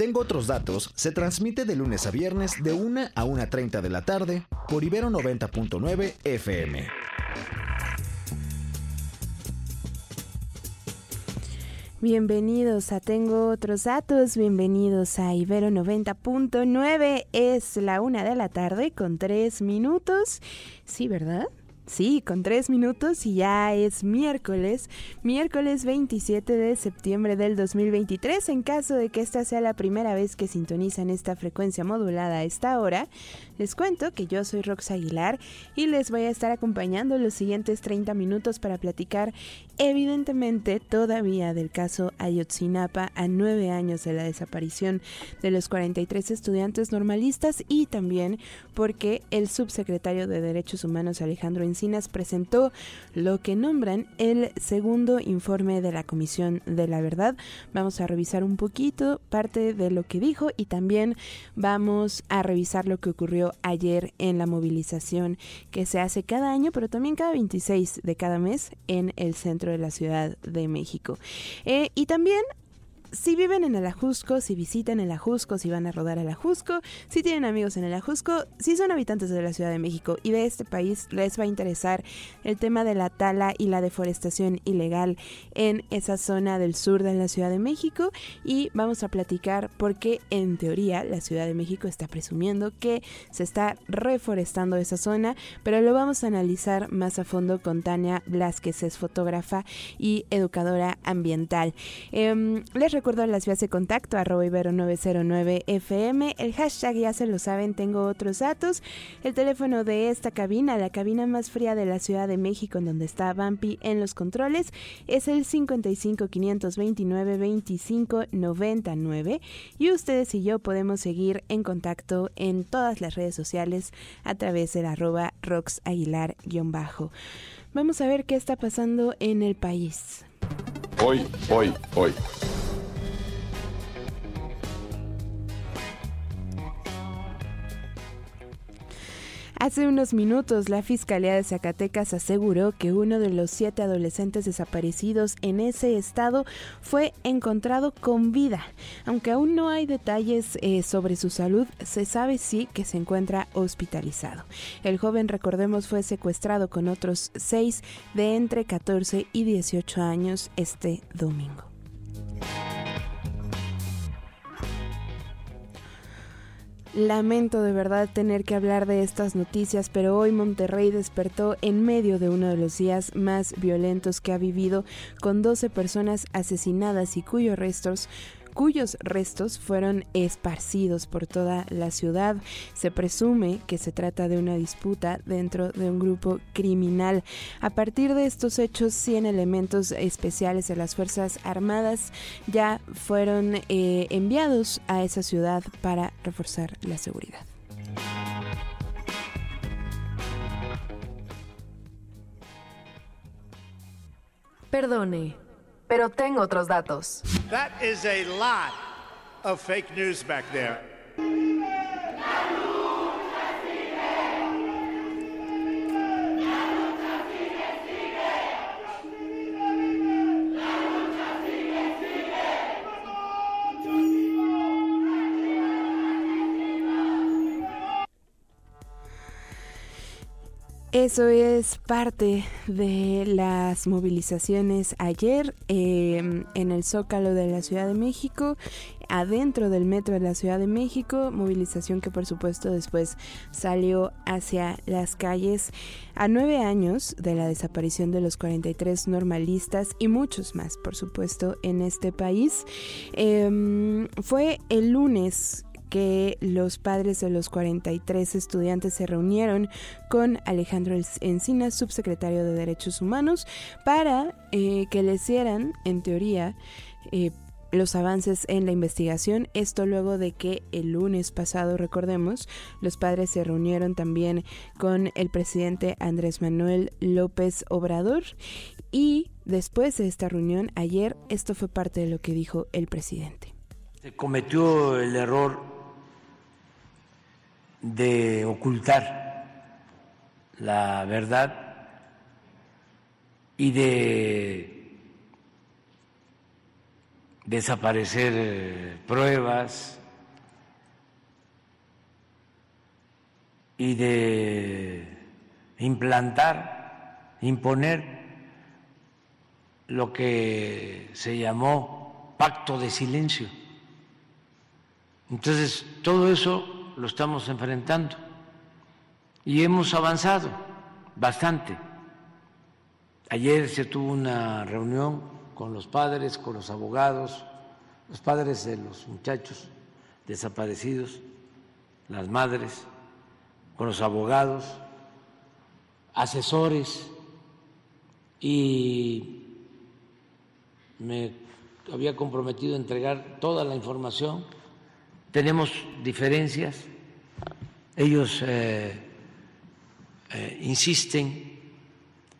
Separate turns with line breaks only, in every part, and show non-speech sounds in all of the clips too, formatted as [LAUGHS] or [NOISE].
Tengo otros datos. Se transmite de lunes a viernes de 1 a 1.30 de la tarde por Ibero 90.9 FM.
Bienvenidos a Tengo otros datos, bienvenidos a Ibero 90.9, es la una de la tarde con tres minutos, sí, ¿verdad? Sí, con tres minutos y ya es miércoles, miércoles 27 de septiembre del 2023. En caso de que esta sea la primera vez que sintonizan esta frecuencia modulada a esta hora, les cuento que yo soy Rox Aguilar y les voy a estar acompañando los siguientes 30 minutos para platicar evidentemente todavía del caso Ayotzinapa a nueve años de la desaparición de los 43 estudiantes normalistas y también porque el subsecretario de Derechos Humanos Alejandro presentó lo que nombran el segundo informe de la Comisión de la Verdad. Vamos a revisar un poquito parte de lo que dijo y también vamos a revisar lo que ocurrió ayer en la movilización que se hace cada año, pero también cada 26 de cada mes en el centro de la Ciudad de México. Eh, y también si viven en el Ajusco, si visitan el Ajusco, si van a rodar al Ajusco, si tienen amigos en el Ajusco, si son habitantes de la Ciudad de México y de este país, les va a interesar el tema de la tala y la deforestación ilegal en esa zona del sur de la Ciudad de México y vamos a platicar por qué en teoría la Ciudad de México está presumiendo que se está reforestando esa zona, pero lo vamos a analizar más a fondo con Tania Blasquez, es fotógrafa y educadora ambiental. Em, les recuerdo las vías de contacto, arroba ibero909fm, el hashtag ya se lo saben, tengo otros datos, el teléfono de esta cabina, la cabina más fría de la Ciudad de México, en donde está Bampi en los controles, es el 55 529 25 99 y ustedes y yo podemos seguir en contacto en todas las redes sociales a través del arroba roxaguilar-bajo. Vamos a ver qué está pasando en el país.
Hoy, hoy, hoy.
Hace unos minutos, la Fiscalía de Zacatecas aseguró que uno de los siete adolescentes desaparecidos en ese estado fue encontrado con vida. Aunque aún no hay detalles eh, sobre su salud, se sabe sí que se encuentra hospitalizado. El joven, recordemos, fue secuestrado con otros seis de entre 14 y 18 años este domingo. Lamento de verdad tener que hablar de estas noticias, pero hoy Monterrey despertó en medio de uno de los días más violentos que ha vivido, con 12 personas asesinadas y cuyos restos cuyos restos fueron esparcidos por toda la ciudad. Se presume que se trata de una disputa dentro de un grupo criminal. A partir de estos hechos, 100 elementos especiales de las Fuerzas Armadas ya fueron eh, enviados a esa ciudad para reforzar la seguridad.
Perdone, pero tengo otros datos.
That is a lot of fake news back there.
Eso es parte de las movilizaciones ayer em, en el Zócalo de la Ciudad de México, adentro del metro de la Ciudad de México, movilización que por supuesto después salió hacia las calles a nueve años de la desaparición de los 43 normalistas y muchos más, por supuesto, en este país. Em, fue el lunes que los padres de los 43 estudiantes se reunieron con Alejandro Encinas, subsecretario de Derechos Humanos, para eh, que le hicieran, en teoría, eh, los avances en la investigación. Esto luego de que el lunes pasado, recordemos, los padres se reunieron también con el presidente Andrés Manuel López Obrador y después de esta reunión, ayer, esto fue parte de lo que dijo el presidente.
Se cometió el error de ocultar la verdad y de desaparecer eh, pruebas y de implantar, imponer lo que se llamó pacto de silencio. Entonces, todo eso lo estamos enfrentando y hemos avanzado bastante. Ayer se tuvo una reunión con los padres, con los abogados, los padres de los muchachos desaparecidos, las madres, con los abogados, asesores y me había comprometido a entregar toda la información. Tenemos diferencias, ellos eh, eh, insisten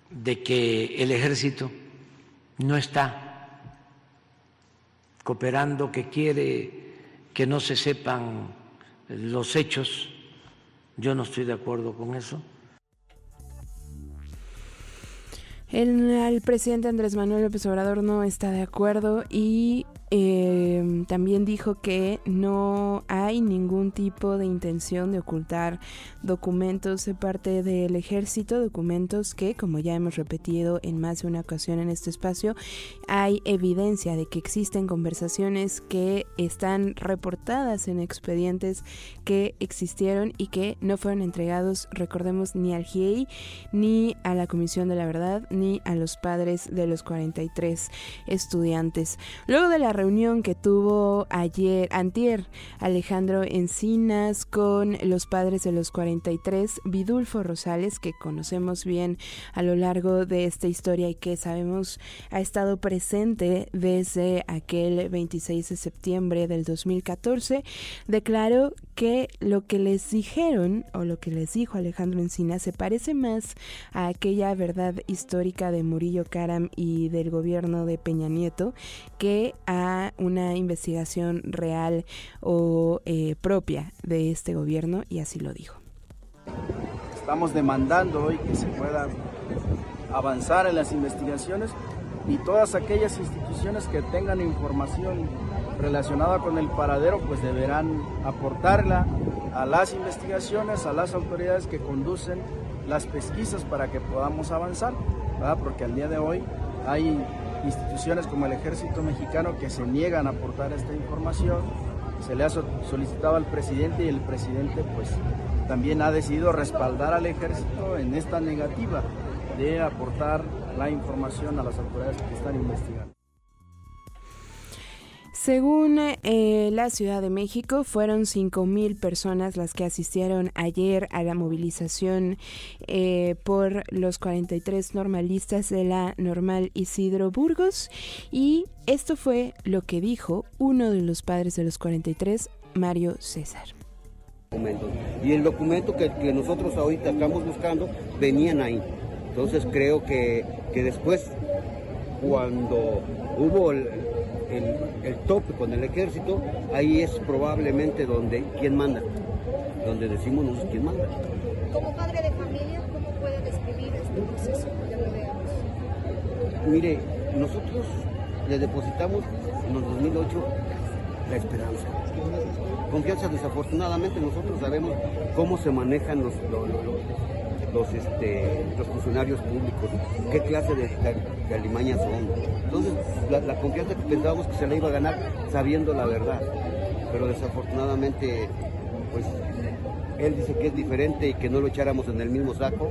de que el ejército no está cooperando, que quiere que no se sepan los hechos. Yo no estoy de acuerdo con eso.
El, presidente Andrés Manuel López Obrador no está de acuerdo y eh, también dijo que no hay ningún tipo de intención de ocultar documentos de parte del ejército, documentos que, como ya hemos repetido en más de una ocasión en este espacio, hay evidencia de que existen conversaciones que están reportadas en expedientes que existieron y que no fueron entregados, recordemos, ni al GIEI, ni a la Comisión de la Verdad, ni a los padres de los 43 estudiantes. Luego de la reunión que tuvo ayer, antier, Alejandro Encinas con los padres de los 43, Vidulfo Rosales, que conocemos bien a lo largo de esta historia y que sabemos ha estado presente desde aquel 26 de septiembre del 2014, declaró que lo que les dijeron o lo que les dijo Alejandro Encinas se parece más a aquella verdad histórica de Murillo Karam y del gobierno de Peña Nieto que a una investigación real o eh, propia de este gobierno y así lo dijo.
Estamos demandando hoy que se pueda avanzar en las investigaciones y todas aquellas instituciones que tengan información relacionada con el paradero pues deberán aportarla a las investigaciones, a las autoridades que conducen las pesquisas para que podamos avanzar, porque al día de hoy hay instituciones como el Ejército Mexicano que se niegan a aportar esta información. Se le ha solicitado al presidente y el presidente pues también ha decidido respaldar al ejército en esta negativa de aportar la información a las autoridades que están investigando.
Según eh, la Ciudad de México, fueron 5.000 personas las que asistieron ayer a la movilización eh, por los 43 normalistas de la normal Isidro Burgos y esto fue lo que dijo uno de los padres de los 43, Mario César.
Y el documento que, nosotros ahorita estamos buscando venían ahí. Entonces creo que, que después, cuando hubo el, el, tope con el ejército, ahí es probablemente donde quién manda, donde decimos nosotros quién manda.
Como padre de familia, ¿cómo puede describir este proceso? Ya lo veamos.
Mire, nosotros le depositamos en el 2008 la esperanza. Confianza, desafortunadamente nosotros sabemos cómo se manejan los, los, este, los funcionarios públicos, qué clase de, de, alimañas son. Entonces, la, confianza que pensábamos que se le iba a ganar sabiendo la verdad, pero desafortunadamente, pues él dice que es diferente y que no lo echáramos en el mismo saco,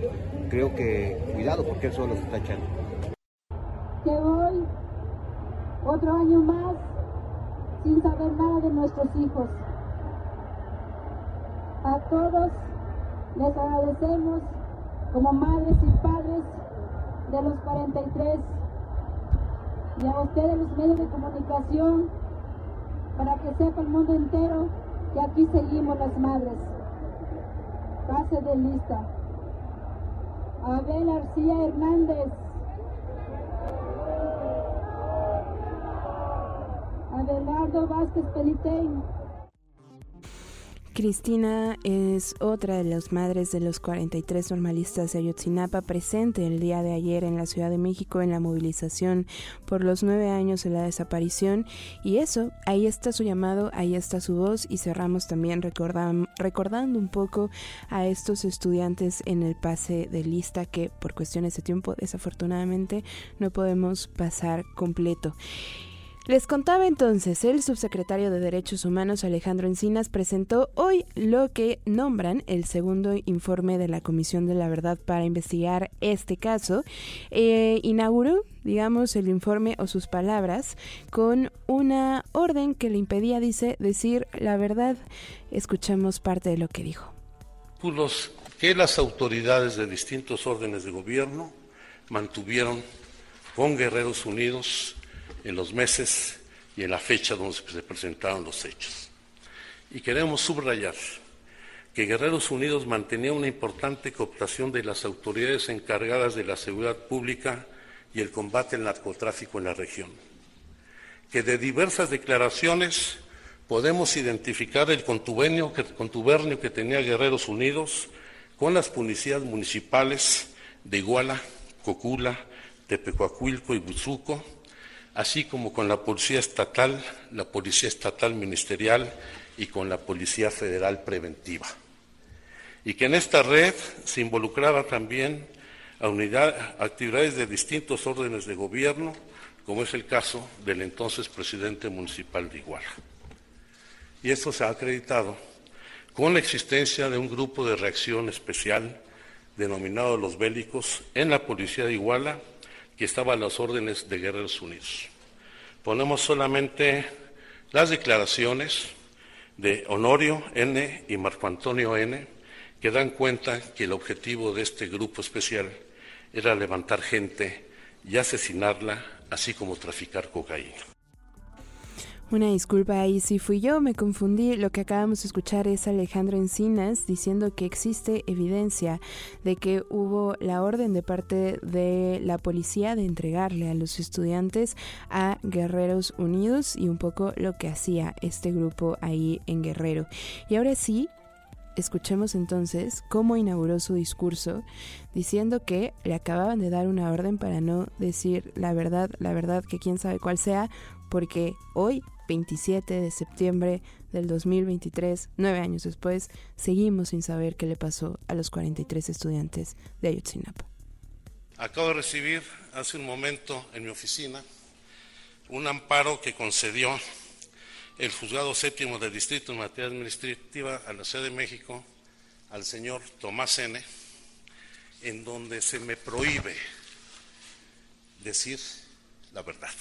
creo que cuidado porque él solo se está echando.
Que hoy, otro año más, sin saber nada de nuestros hijos. A todos les agradecemos como madres y padres de los 43 y a ustedes los medios de comunicación para que sepa el mundo entero que aquí seguimos las madres. Pase de lista. Abel García Hernández. Abelardo Vázquez Pelitein.
Cristina es otra de las madres de los 43 normalistas de Ayotzinapa presente el día de ayer en la Ciudad de México en la movilización por los nueve años de la desaparición y eso, ahí está su llamado, ahí está su voz y cerramos también recordando un poco a estos estudiantes en el pase de lista que por cuestiones de tiempo desafortunadamente no podemos pasar completo. Les contaba entonces, el subsecretario de Derechos Humanos Alejandro Encinas presentó hoy lo que nombran el segundo informe de la Comisión de la Verdad para investigar este caso. Eh, inauguró, digamos, el informe o sus palabras con una orden que le impedía, dice, decir la verdad. Escuchemos parte de lo que dijo.
Que las autoridades de distintos órdenes de gobierno mantuvieron con Guerreros Unidos en los meses y en la fecha donde se presentaron los hechos. Y queremos subrayar que Guerreros Unidos mantenía una importante cooptación de las autoridades encargadas de la seguridad pública y el combate al narcotráfico en la región, que de diversas declaraciones podemos identificar el contubernio que, contubernio que tenía Guerreros Unidos con las policías municipales de Iguala, Cocula, Tepecuacuilco y Buzuco, así como con la Policía Estatal, la Policía Estatal Ministerial y con la Policía Federal Preventiva. Y que en esta red se involucraba también a actividades de distintos órdenes de gobierno, como es el caso del entonces presidente municipal de Iguala. Y esto se ha acreditado con la existencia de un grupo de reacción especial denominado Los Bélicos en la Policía de Iguala que estaba a las órdenes de Guerreros Unidos. Ponemos solamente las declaraciones de Honorio N. y Marco Antonio N., que dan cuenta que el objetivo de este grupo especial era levantar gente y asesinarla, así como traficar cocaína.
Una disculpa ahí si fui yo, me confundí. Lo que acabamos de escuchar es Alejandro Encinas diciendo que existe evidencia de que hubo la orden de parte de la policía de entregarle a los estudiantes a Guerreros Unidos y un poco lo que hacía este grupo ahí en Guerrero. Y ahora sí, escuchemos entonces cómo inauguró su discurso diciendo que le acababan de dar una orden para no decir la verdad, la verdad que quién sabe cuál sea, porque hoy 27 de septiembre del 2023, nueve años después, seguimos sin saber qué le pasó a los 43 estudiantes de Ayotzinapa.
Acabo de recibir hace un momento en mi oficina un amparo que concedió el juzgado séptimo del Distrito en materia administrativa a la Ciudad de México al señor Tomás N., en donde se me prohíbe decir la verdad.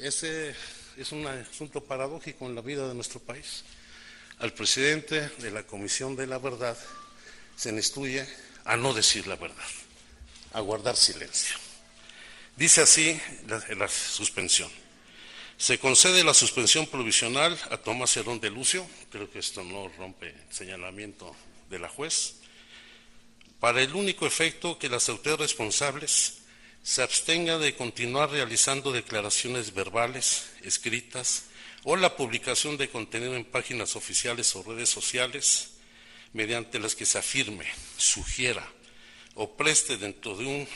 Ese es un asunto paradójico en la vida de nuestro país. Al presidente de la Comisión de la Verdad se le instruye a no decir la verdad, a guardar silencio. Dice así la, suspensión. Se concede la suspensión provisional a Tomás Herón de Lucio, creo que esto no rompe el señalamiento de la juez, para el único efecto que las autoridades responsables se abstenga de continuar realizando declaraciones verbales, escritas o la publicación de contenido en páginas oficiales o redes sociales mediante las que se afirme, sugiera o preste dentro de un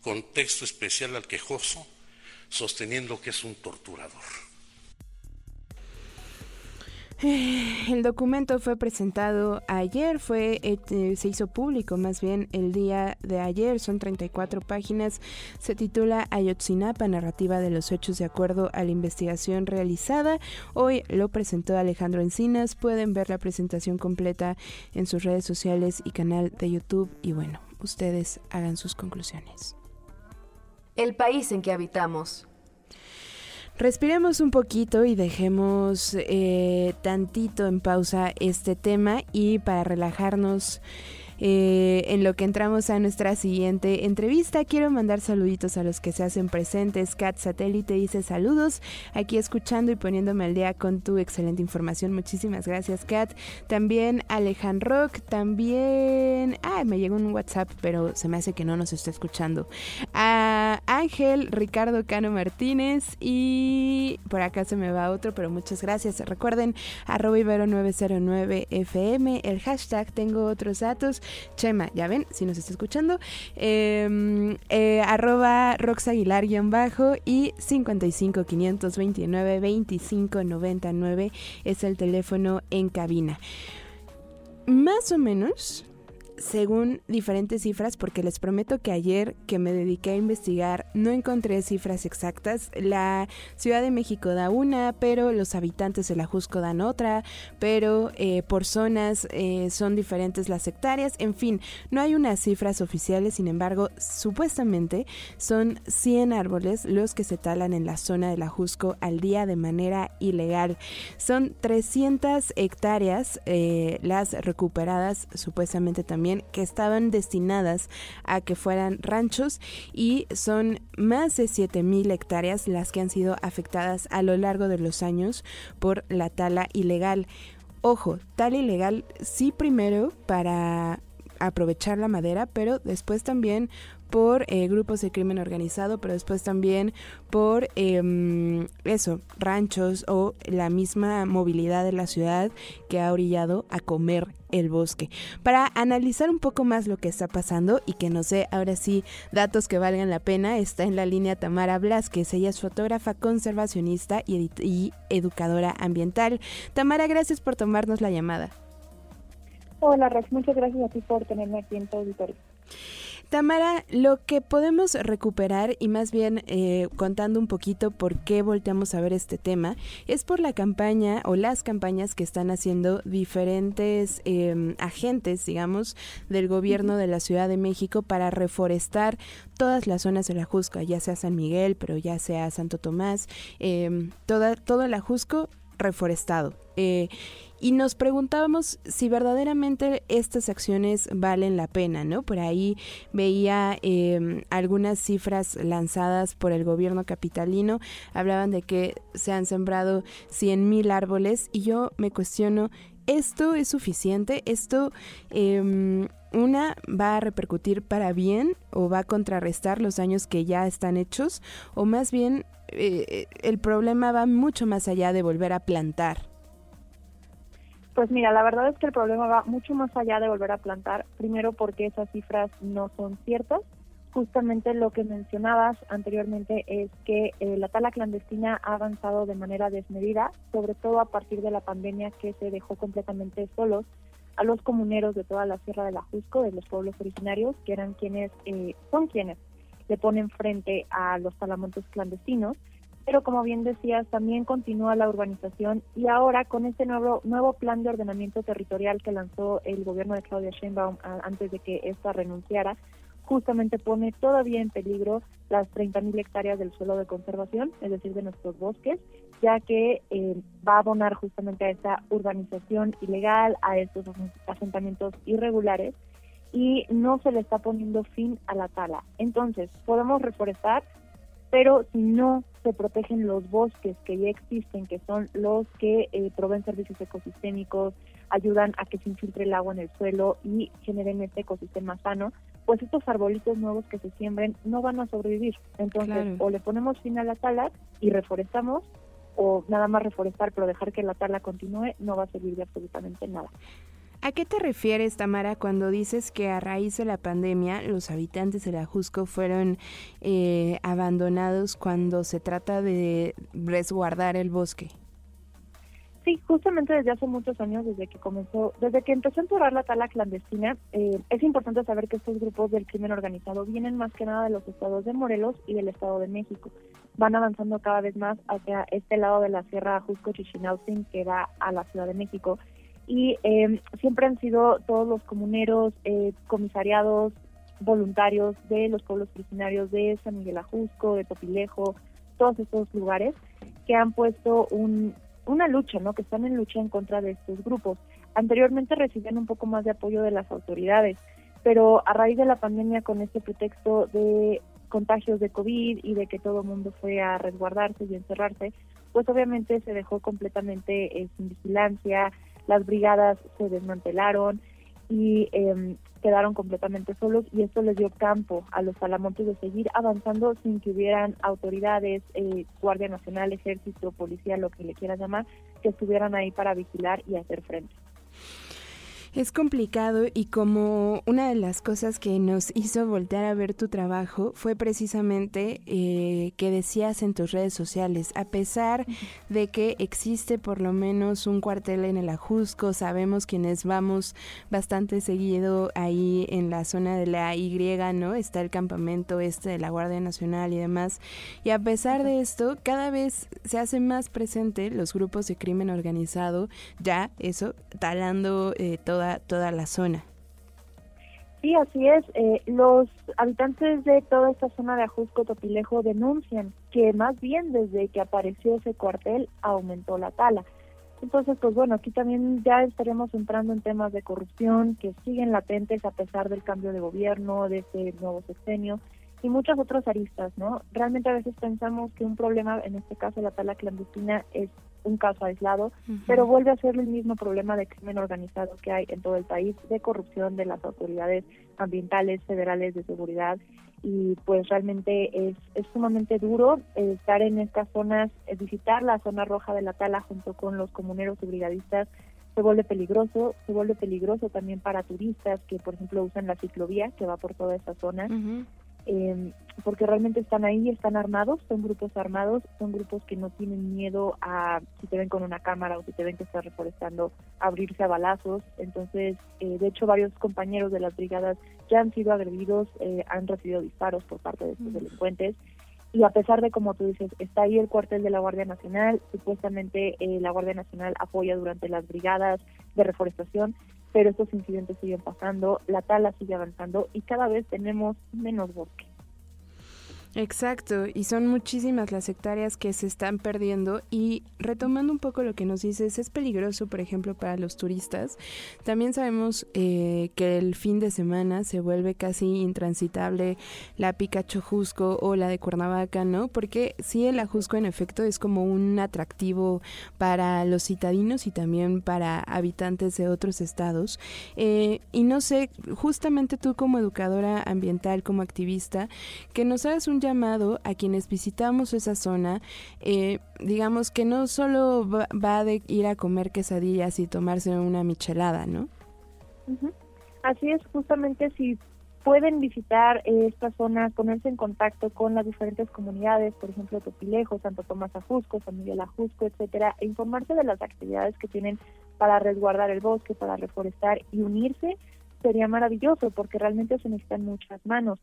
contexto especial al quejoso, sosteniendo que es un torturador. [SIGHS]
El documento fue presentado ayer, fue eh, se hizo público más bien el día de ayer, son 34 páginas, se titula Ayotzinapa, narrativa de los hechos de acuerdo a la investigación realizada. Hoy lo presentó Alejandro Encinas, pueden ver la presentación completa en sus redes sociales y canal de YouTube y bueno, ustedes hagan sus conclusiones.
El país en que habitamos.
Respiremos un poquito y dejemos eh, tantito en pausa este tema y para relajarnos eh, en lo que entramos a nuestra siguiente entrevista, quiero mandar saluditos a los que se hacen presentes. Cat Satélite dice saludos, aquí escuchando y poniéndome al día con tu excelente información. Muchísimas gracias, Cat. También Alejandro Rock, también... Ah, me llegó un WhatsApp, pero se me hace que no nos está escuchando. Ángel, Ricardo Cano Martínez y por acá se me va otro, pero muchas gracias. Recuerden, arroba ibero909fm, el hashtag tengo otros datos. Chema, ya ven, si nos está escuchando, em, eh, arroba roxaguilar-bajo y 55 529 25 99 es el teléfono en cabina. Más o menos según diferentes cifras, porque les prometo que ayer que me dediqué a investigar no encontré cifras exactas. La Ciudad de México da una, pero los habitantes de la Jusco dan otra, pero eh, por zonas eh, son diferentes las hectáreas. En fin, no hay unas cifras oficiales, sin embargo, supuestamente son 100 árboles los que se talan en la zona de la Jusco al día de manera ilegal. Son 300 hectáreas eh, las recuperadas supuestamente también que estaban destinadas a que fueran ranchos y son más de 7.000 hectáreas las que han sido afectadas a lo largo de los años por la tala ilegal. Ojo, tala ilegal sí primero para aprovechar la madera, pero después también por eh, grupos de crimen organizado, pero después también por em, eso, ranchos o la misma movilidad de la ciudad que ha orillado a comer el bosque. Para analizar un poco más lo que está pasando y que no sé ahora sí datos que valgan la pena, está en la línea Tamara Blasquez. Ella es fotógrafa, conservacionista y, educadora ambiental. Tamara, gracias por tomarnos la llamada.
Hola, Rex, muchas gracias a ti por tenerme aquí en tu auditorio.
Tamara, lo que podemos recuperar y más bien eh, contando un poquito por qué volteamos a ver este tema es por la campaña o las campañas que están haciendo diferentes em, agentes, digamos, del gobierno de la Ciudad de México para reforestar todas las zonas de la Jusco, ya sea San Miguel, pero ya sea Santo Tomás, eh, toda, todo el Ajusco reforestado. Eh, y nos preguntábamos si verdaderamente estas acciones valen la pena, ¿no? Por ahí veía em, algunas cifras lanzadas por el gobierno capitalino, hablaban de que se han sembrado 100 mil árboles y yo me cuestiono, ¿esto es suficiente? ¿Esto... Em, una va a repercutir para bien o va a contrarrestar los daños que ya están hechos o más bien eh, el problema va mucho más allá de volver a plantar.
Pues mira, la verdad es que el problema va mucho más allá de volver a plantar, primero porque esas cifras no son ciertas. Justamente lo que mencionabas anteriormente es que eh, la tala clandestina ha avanzado de manera desmedida, sobre todo a partir de la pandemia que se dejó completamente solos a los comuneros de toda la Sierra de la Jusco, de los pueblos originarios, que eran quienes, eh, son quienes le ponen frente a los talamontes clandestinos pero como bien decías, también continúa la urbanización y ahora con este nuevo nuevo plan de ordenamiento territorial que lanzó el gobierno de Claudia Sheinbaum antes de que ésta renunciara, justamente pone todavía en peligro las 30.000 hectáreas del suelo de conservación, es decir, de nuestros bosques, ya que eh, va a abonar justamente a esta urbanización ilegal, a estos asentamientos irregulares y no se le está poniendo fin a la tala. Entonces, podemos reforestar, pero si no se protegen los bosques que ya existen, que son los que eh, proveen servicios ecosistémicos, ayudan a que se infiltre el agua en el suelo y generen este ecosistema sano, pues estos arbolitos nuevos que se siembren no van a sobrevivir. Entonces, o le ponemos fin a la tala y reforestamos, o nada más reforestar pero dejar que la tala continúe, no va a servir de absolutamente nada.
¿A qué te refieres, Tamara, cuando dices que a raíz de la pandemia los habitantes de la Jusco fueron eh, abandonados cuando se trata de resguardar el bosque?
Sí, justamente desde hace muchos años, desde que comenzó, desde que empezó a enterrar la tala clandestina, eh, es importante saber que estos grupos del crimen organizado vienen más que nada de los estados de Morelos y del Estado de México. Van avanzando cada vez más hacia este lado de la Sierra Jusco-Chichinautzin que da a la Ciudad de México y eh, siempre han sido todos los comuneros, eh, comisariados, voluntarios de los pueblos originarios de San Miguel Ajusco, de Topilejo, todos estos lugares que han puesto un, una lucha, ¿no? Que están en lucha en contra de estos grupos. Anteriormente recibían un poco más de apoyo de las autoridades, pero a raíz de la pandemia con este pretexto de contagios de COVID y de que todo el mundo fue a resguardarse y encerrarse, pues obviamente se dejó completamente eh, sin vigilancia, las brigadas se desmantelaron y em, quedaron completamente solos y esto les dio campo a los talamontes de seguir avanzando sin que hubieran autoridades, eh, Guardia Nacional, Ejército, Policía, lo que le quieran llamar, que estuvieran ahí para vigilar y hacer frente.
Es complicado y como una de las cosas que nos [LAUGHS] hizo voltear a ver tu trabajo fue precisamente eh, que decías en tus redes sociales, a pesar de que existe por lo menos un cuartel en el Ajusco, sabemos quienes vamos bastante seguido ahí en la zona de la Y, ¿no? Está el campamento este de la Guardia Nacional y demás. Y a pesar de esto, cada vez se hace más presente los grupos de crimen organizado, ya eso, talando eh, todo toda, la zona.
Sí, así es. Eh, los habitantes de toda esta zona de Ajusco Topilejo denuncian que más bien desde que apareció ese cuartel aumentó la tala. Entonces, pues bueno, aquí también ya estaremos entrando en temas de corrupción que siguen latentes a pesar del cambio de gobierno, de este nuevo sexenio y muchas otras aristas, ¿no? Realmente a veces pensamos que un problema, en este caso la tala clandestina, es un caso aislado, pero vuelve a ser el mismo problema de crimen organizado que hay en todo el país, de corrupción de las autoridades ambientales, federales, de seguridad, y pues realmente es, es sumamente duro estar en estas zonas, eh, visitar la zona roja de la tala junto con los comuneros y brigadistas, se vuelve peligroso, se vuelve peligroso también para turistas que por ejemplo usan la ciclovía que va por toda esa zona. Em, porque realmente están ahí, están armados, son grupos armados, son grupos que no tienen miedo a, si te ven con una cámara o si te ven que estás reforestando, abrirse a balazos. Entonces, eh, de hecho, varios compañeros de las brigadas ya han sido agredidos, eh, han recibido disparos por parte de estos delincuentes. Y a pesar de, como tú dices, está ahí el cuartel de la Guardia Nacional, supuestamente eh, la Guardia Nacional apoya durante las brigadas de reforestación, pero estos incidentes siguen pasando, la tala sigue avanzando y cada vez tenemos menos bosque.
Exacto, y son muchísimas las hectáreas que se están perdiendo y retomando un poco lo que nos dices, es peligroso, por ejemplo, para los turistas. También sabemos eh, que el fin de semana se vuelve casi intransitable la Picacho Jusco o la de Cuernavaca, ¿no? Porque sí, el Ajusco en efecto es como un atractivo para los citadinos y también para habitantes de otros estados. Eh, y no sé, justamente tú como educadora ambiental, como activista, que nos hagas un llamado a quienes visitamos esa zona, eh, digamos que no solo va, de ir a comer quesadillas y tomarse una michelada, ¿no?
Así es, justamente si pueden visitar esta zona, ponerse en contacto con las diferentes comunidades, por ejemplo, Topilejo, Santo Tomás Ajusco, San Miguel Ajusco, etcétera, e informarse de las actividades que tienen para resguardar el bosque, para reforestar y unirse, sería maravilloso porque realmente se necesitan muchas manos.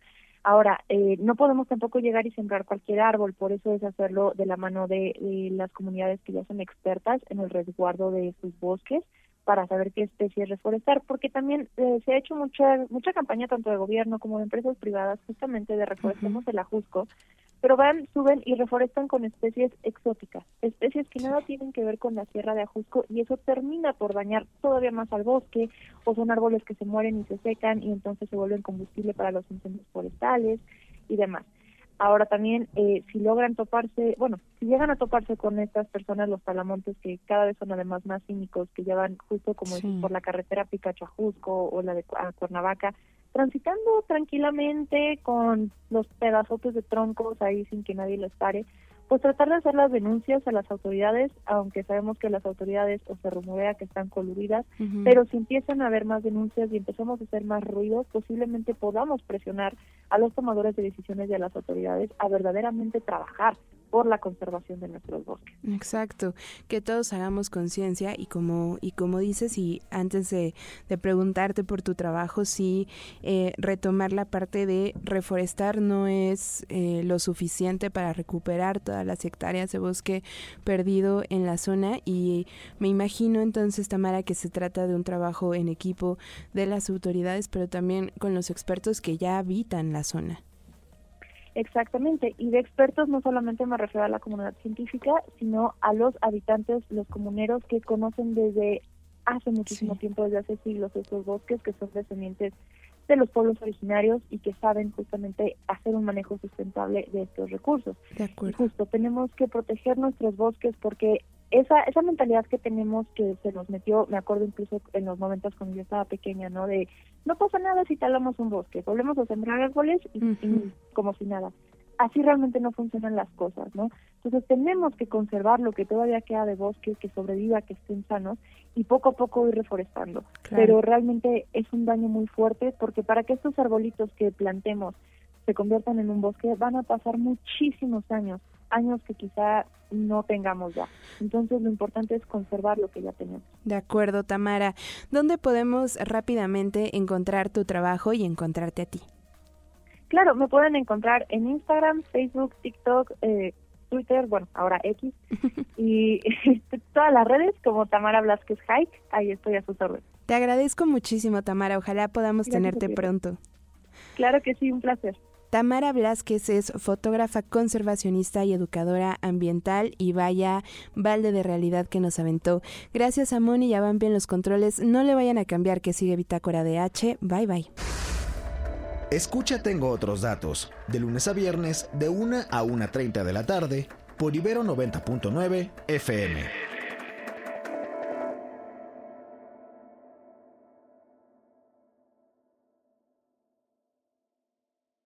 Ahora, eh, no podemos tampoco llegar y sembrar cualquier árbol, por eso es hacerlo de la mano de, las comunidades que ya son expertas en el resguardo de sus bosques para saber qué especies reforestar, porque también eh, se ha hecho mucha mucha campaña tanto de gobierno como de empresas privadas justamente de reforestemos el ajusco, pero van, suben y reforestan con especies exóticas, especies que nada tienen que ver con la sierra de Ajusco y eso termina por dañar todavía más al bosque o son árboles que se mueren y se secan y entonces se vuelven combustible para los incendios forestales y demás. Ahora también, eh, si logran toparse, bueno, si llegan a toparse con estas personas, los talamontes, que cada vez son además más cínicos, que llevan justo como por la carretera Picacho-Ajusco o la de Cuernavaca, transitando tranquilamente con los pedazotes de troncos ahí sin que nadie les pare, pues tratar de hacer las denuncias a las autoridades, aunque sabemos que las autoridades o se rumorea que están coludidas, pero si empiezan a haber más denuncias y empezamos a hacer más ruido, posiblemente podamos presionar a los tomadores de decisiones y a las autoridades a verdaderamente trabajar por la conservación de nuestros bosques.
Exacto, que todos hagamos conciencia y como y como dices y antes de, preguntarte por tu trabajo, sí eh, retomar la parte de reforestar no es eh, lo suficiente para recuperar todas las hectáreas de bosque perdido en la zona y me imagino entonces Tamara que se trata de un trabajo en equipo de las autoridades, pero también con los expertos que ya habitan la zona.
Exactamente, y de expertos no solamente me refiero a la comunidad científica, sino a los habitantes, los comuneros que conocen desde hace muchísimo tiempo, desde hace siglos, estos bosques que son descendientes de los pueblos originarios y que saben justamente hacer un manejo sustentable de estos recursos.
De acuerdo.
justo tenemos que proteger nuestros bosques porque esa, esa mentalidad que tenemos que se nos metió, me acuerdo incluso en los momentos cuando yo estaba pequeña, ¿no? De no pasa nada si talamos un bosque, volvemos a sembrar árboles y, y como si nada. Así realmente no funcionan las cosas, ¿no? Entonces tenemos que conservar lo que todavía queda de bosque, que sobreviva, que estén sanos y poco a poco ir reforestando.
Claro.
Pero realmente es un daño muy fuerte porque para que estos arbolitos que plantemos se conviertan en un bosque van a pasar muchísimos años, años que quizá no tengamos ya. Entonces lo importante es conservar lo que ya tenemos.
De acuerdo, Tamara. ¿Dónde podemos rápidamente encontrar tu trabajo y encontrarte a ti?
Claro, me pueden encontrar en Instagram, Facebook, TikTok, eh, Twitter, bueno, ahora X, [LAUGHS] y [LAUGHS] todas las redes como Tamara Blasquez Hike, ahí estoy a sus órdenes.
Te agradezco muchísimo, Tamara. Ojalá podamos
Gracias
tenerte pronto.
Claro que sí, un placer.
Tamara Blasquez es fotógrafa conservacionista y educadora ambiental y vaya balde de realidad que nos aventó. Gracias a Moni y a Bambi en los controles. No le vayan a cambiar que sigue Bitácora de H. Bye bye.
Escucha Tengo otros datos, de lunes a viernes, de 1 a 1.30 de la tarde, por Ibero 90.9 FM.